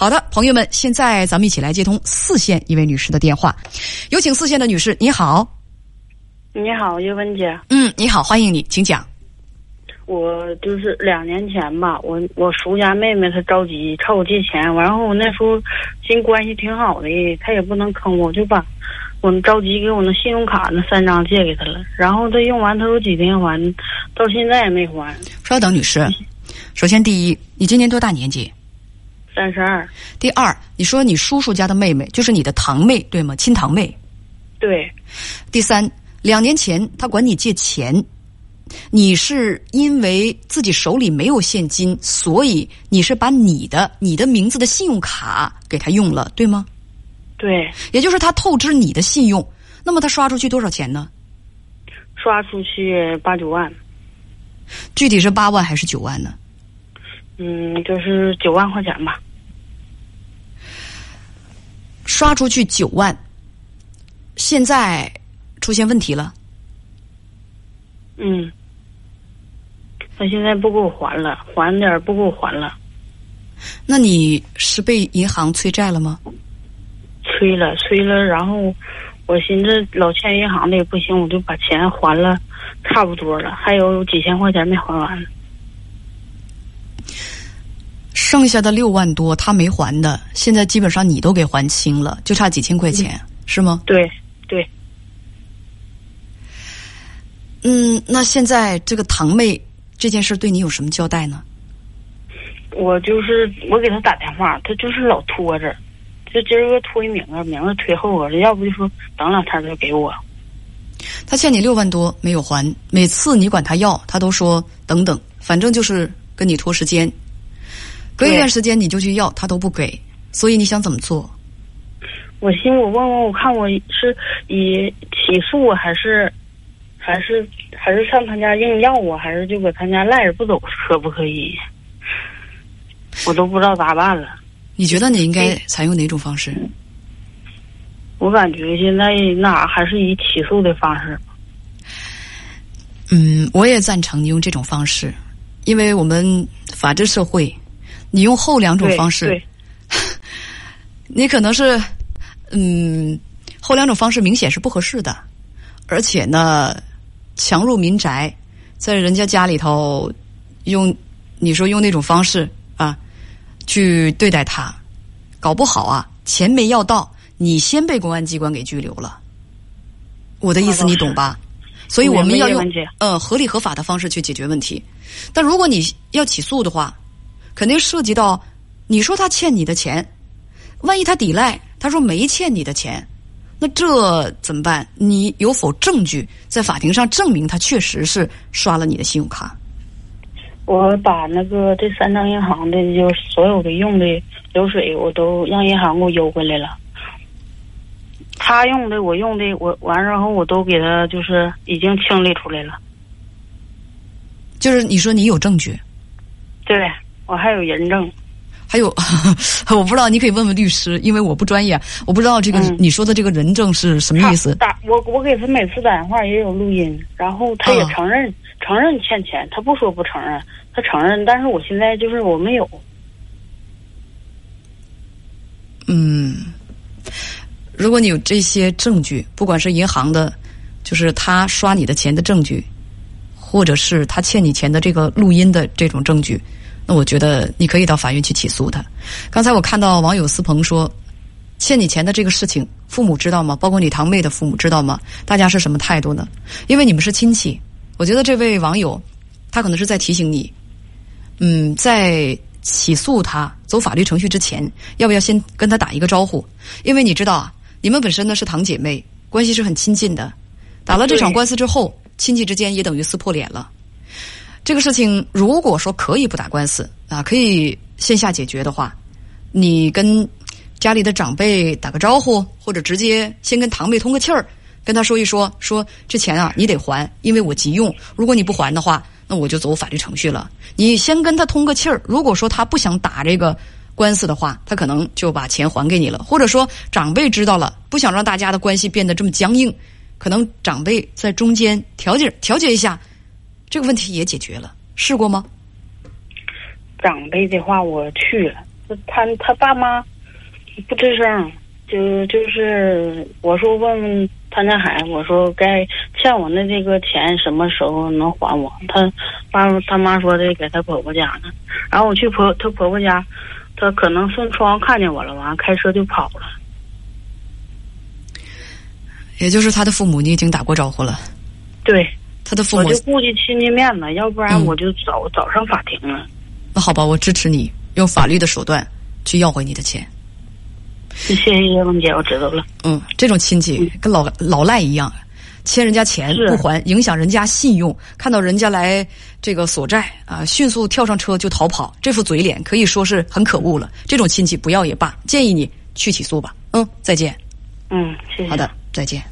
好的，朋友们，现在咱们一起来接通四线一位女士的电话，有请四线的女士，你好。你好，叶文姐。嗯，你好，欢迎你，请讲。我就是两年前吧，我我叔家妹妹她着急朝我借钱，然后我那时候心关系挺好的，她也不能坑我，就把我着急给我那信用卡那三张借给她了。然后她用完，她说几天还，到现在也没还。稍等，女士，首先第一，你今年多大年纪？三十二。第二，你说你叔叔家的妹妹就是你的堂妹对吗？亲堂妹。对。第三，两年前他管你借钱。你是因为自己手里没有现金，所以你是把你的你的名字的信用卡给他用了，对吗？对，也就是他透支你的信用。那么他刷出去多少钱呢？刷出去八九万。具体是八万还是九万呢？嗯，就是九万块钱吧。刷出去九万，现在出现问题了。嗯。他现在不给我还了，还点不给我还了。那你是被银行催债了吗？催了，催了。然后我寻思老欠银行的也不行，我就把钱还了，差不多了，还有几千块钱没还完。剩下的六万多他没还的，现在基本上你都给还清了，就差几千块钱，是吗？对对。嗯，那现在这个堂妹。这件事对你有什么交代呢？我就是我给他打电话，他就是老拖着，就今儿个拖一名字，名字推后个，要不就说等两天再给我。他欠你六万多没有还，每次你管他要，他都说等等，反正就是跟你拖时间。隔一段时间你就去要，他都不给，所以你想怎么做？我寻我问问，我看我是以起诉还是？还是还是上他家硬要啊，还是就搁他家赖着不走，可不可以？我都不知道咋办了。你觉得你应该采用哪种方式？我感觉现在那还是以起诉的方式。嗯，我也赞成你用这种方式，因为我们法治社会，你用后两种方式，你可能是嗯后两种方式明显是不合适的，而且呢。强入民宅，在人家家里头用你说用那种方式啊去对待他，搞不好啊钱没要到，你先被公安机关给拘留了。我的意思你懂吧？所以我们要用呃合理合法的方式去解决问题。但如果你要起诉的话，肯定涉及到你说他欠你的钱，万一他抵赖，他说没欠你的钱。那这怎么办？你有否证据在法庭上证明他确实是刷了你的信用卡？我把那个这三张银行的，就所有的用的流水，我都让银行给我邮回来了。他用的，我用的，我完然后我都给他就是已经清理出来了。就是你说你有证据？对，我还有人证。还有，我不知道，你可以问问律师，因为我不专业，我不知道这个你说的这个人证是什么意思。打我，我给他每次打电话也有录音，然后他也承认承认欠钱，他不说不承认，他承认，但是我现在就是我没有。嗯，如果你有这些证据，不管是银行的，就是他刷你的钱的证据，或者是他欠你钱的这个录音的这种证据。那我觉得你可以到法院去起诉他。刚才我看到网友思鹏说，欠你钱的这个事情，父母知道吗？包括你堂妹的父母知道吗？大家是什么态度呢？因为你们是亲戚，我觉得这位网友他可能是在提醒你，嗯，在起诉他走法律程序之前，要不要先跟他打一个招呼？因为你知道啊，你们本身呢是堂姐妹，关系是很亲近的。打了这场官司之后，亲戚之间也等于撕破脸了。这个事情如果说可以不打官司啊，可以线下解决的话，你跟家里的长辈打个招呼，或者直接先跟堂妹通个气儿，跟他说一说，说这钱啊你得还，因为我急用。如果你不还的话，那我就走法律程序了。你先跟他通个气儿，如果说他不想打这个官司的话，他可能就把钱还给你了。或者说长辈知道了，不想让大家的关系变得这么僵硬，可能长辈在中间调解调解一下。这个问题也解决了，试过吗？长辈的话我去了，他他爸妈不吱声，就就是我说问问谭家海，我说该欠我的这个钱什么时候能还我？他爸他妈说的给他婆婆家呢，然后我去婆他婆婆家，他可能顺窗看见我了，完开车就跑了。也就是他的父母，你已经打过招呼了。对，他的父母我就顾及亲戚面子，要不然我就早、早上法庭了。那好吧，我支持你用法律的手段去要回你的钱。谢谢叶文姐，我知道了。嗯，这种亲戚跟老老赖一样，欠人家钱不还，影响人家信用，看到人家来这个索债啊，迅速跳上车就逃跑，这副嘴脸可以说是很可恶了。这种亲戚不要也罢，建议你去起诉吧。嗯，再见。嗯，谢谢。好的，再见。